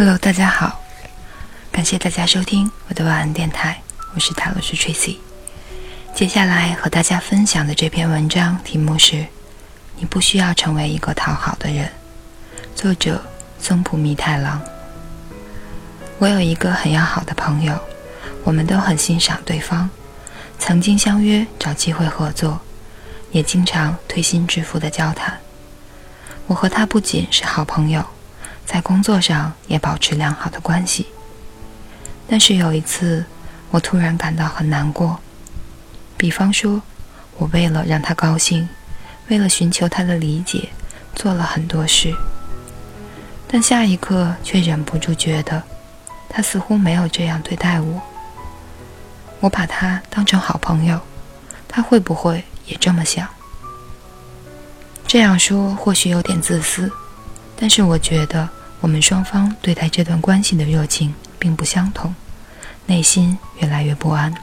Hello，大家好，感谢大家收听我的晚安电台，我是塔罗斯 Tracy。接下来和大家分享的这篇文章题目是：你不需要成为一个讨好的人。作者松浦弥太郎。我有一个很要好的朋友，我们都很欣赏对方，曾经相约找机会合作，也经常推心置腹的交谈。我和他不仅是好朋友。在工作上也保持良好的关系，但是有一次，我突然感到很难过。比方说，我为了让他高兴，为了寻求他的理解，做了很多事，但下一刻却忍不住觉得，他似乎没有这样对待我。我把他当成好朋友，他会不会也这么想？这样说或许有点自私，但是我觉得。我们双方对待这段关系的热情并不相同，内心越来越不安。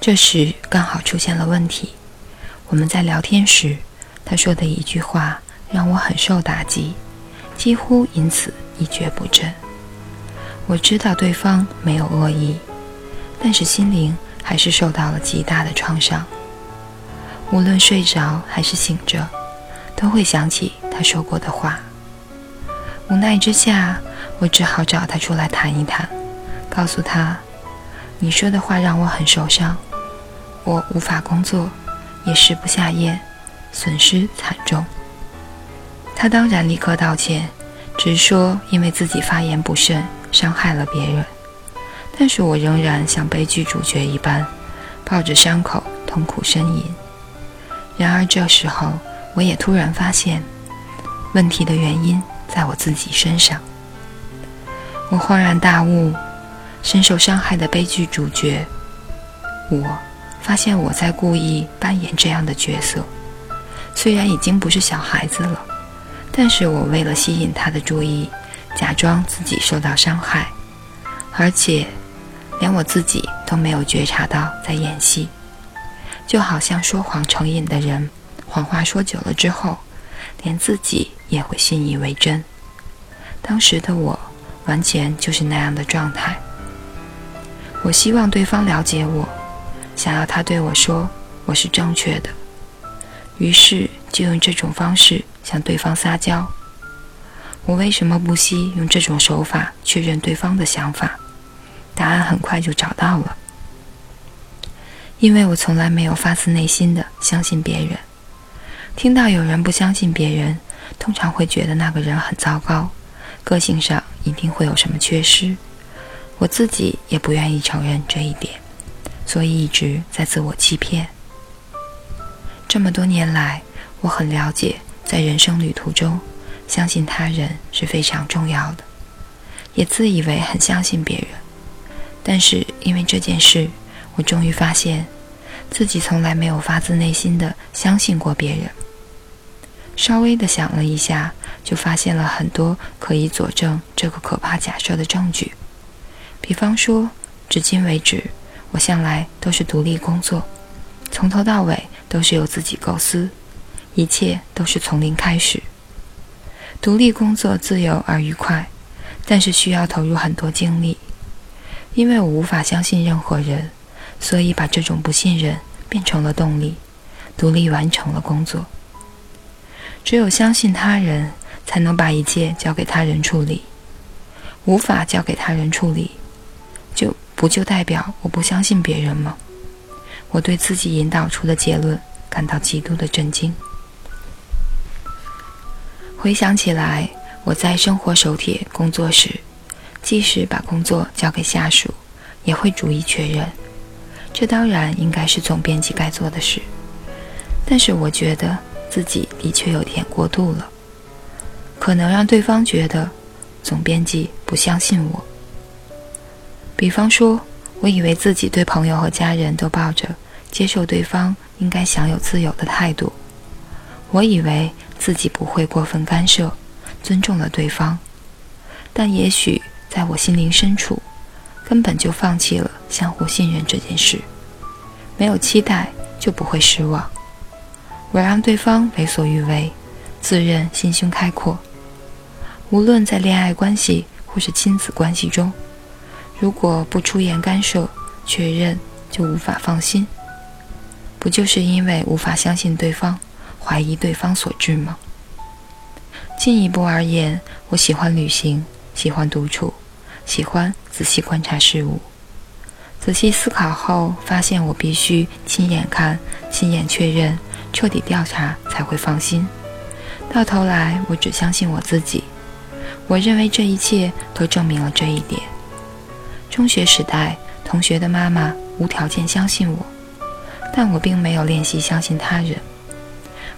这时刚好出现了问题。我们在聊天时，他说的一句话让我很受打击，几乎因此一蹶不振。我知道对方没有恶意，但是心灵还是受到了极大的创伤。无论睡着还是醒着，都会想起他说过的话。无奈之下，我只好找他出来谈一谈，告诉他：“你说的话让我很受伤，我无法工作，也食不下咽，损失惨重。”他当然立刻道歉，只说因为自己发言不慎，伤害了别人。但是我仍然像悲剧主角一般，抱着伤口痛苦呻吟。然而这时候，我也突然发现问题的原因。在我自己身上，我恍然大悟，深受伤害的悲剧主角。我发现我在故意扮演这样的角色，虽然已经不是小孩子了，但是我为了吸引他的注意，假装自己受到伤害，而且连我自己都没有觉察到在演戏，就好像说谎成瘾的人，谎话说久了之后。连自己也会信以为真。当时的我，完全就是那样的状态。我希望对方了解我，想要他对我说我是正确的，于是就用这种方式向对方撒娇。我为什么不惜用这种手法确认对方的想法？答案很快就找到了，因为我从来没有发自内心的相信别人。听到有人不相信别人，通常会觉得那个人很糟糕，个性上一定会有什么缺失。我自己也不愿意承认这一点，所以一直在自我欺骗。这么多年来，我很了解，在人生旅途中，相信他人是非常重要的，也自以为很相信别人。但是因为这件事，我终于发现自己从来没有发自内心的相信过别人。稍微的想了一下，就发现了很多可以佐证这个可怕假设的证据。比方说，至今为止，我向来都是独立工作，从头到尾都是由自己构思，一切都是从零开始。独立工作自由而愉快，但是需要投入很多精力。因为我无法相信任何人，所以把这种不信任变成了动力，独立完成了工作。只有相信他人，才能把一切交给他人处理。无法交给他人处理，就不就代表我不相信别人吗？我对自己引导出的结论感到极度的震惊。回想起来，我在生活手帖工作时，即使把工作交给下属，也会逐一确认。这当然应该是总编辑该做的事，但是我觉得。自己的确有点过度了，可能让对方觉得总编辑不相信我。比方说，我以为自己对朋友和家人都抱着接受对方应该享有自由的态度，我以为自己不会过分干涉，尊重了对方，但也许在我心灵深处，根本就放弃了相互信任这件事。没有期待，就不会失望。我让对方为所欲为，自认心胸开阔。无论在恋爱关系或是亲子关系中，如果不出言干涉、确认，就无法放心。不就是因为无法相信对方，怀疑对方所致吗？进一步而言，我喜欢旅行，喜欢独处，喜欢仔细观察事物。仔细思考后，发现我必须亲眼看、亲眼确认、彻底调查才会放心。到头来，我只相信我自己。我认为这一切都证明了这一点。中学时代，同学的妈妈无条件相信我，但我并没有练习相信他人。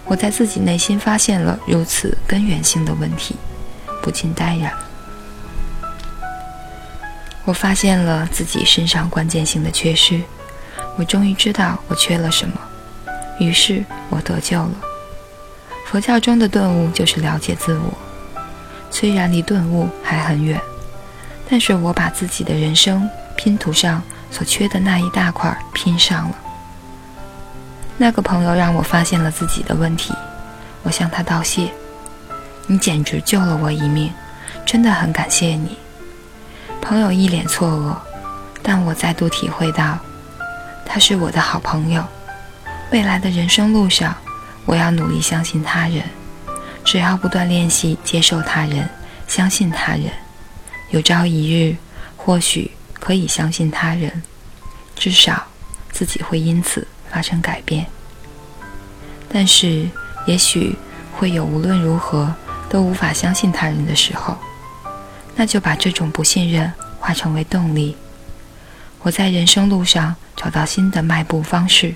我在自己内心发现了如此根源性的问题，不禁呆然。我发现了自己身上关键性的缺失，我终于知道我缺了什么，于是我得救了。佛教中的顿悟就是了解自我，虽然离顿悟还很远，但是我把自己的人生拼图上所缺的那一大块拼上了。那个朋友让我发现了自己的问题，我向他道谢：“你简直救了我一命，真的很感谢你。”朋友一脸错愕，但我再度体会到，他是我的好朋友。未来的人生路上，我要努力相信他人。只要不断练习接受他人、相信他人，有朝一日，或许可以相信他人，至少自己会因此发生改变。但是，也许会有无论如何都无法相信他人的时候。那就把这种不信任化成为动力。我在人生路上找到新的迈步方式，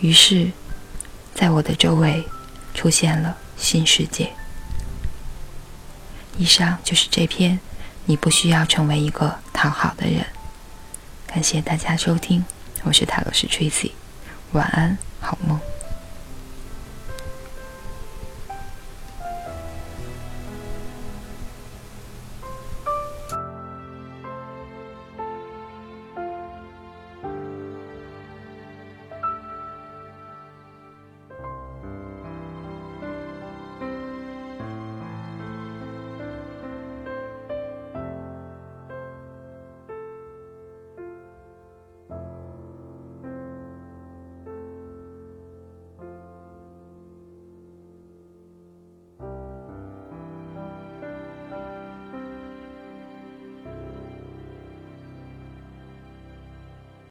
于是，在我的周围出现了新世界。以上就是这篇《你不需要成为一个讨好的人》。感谢大家收听，我是塔罗斯 Tracy，晚安，好梦。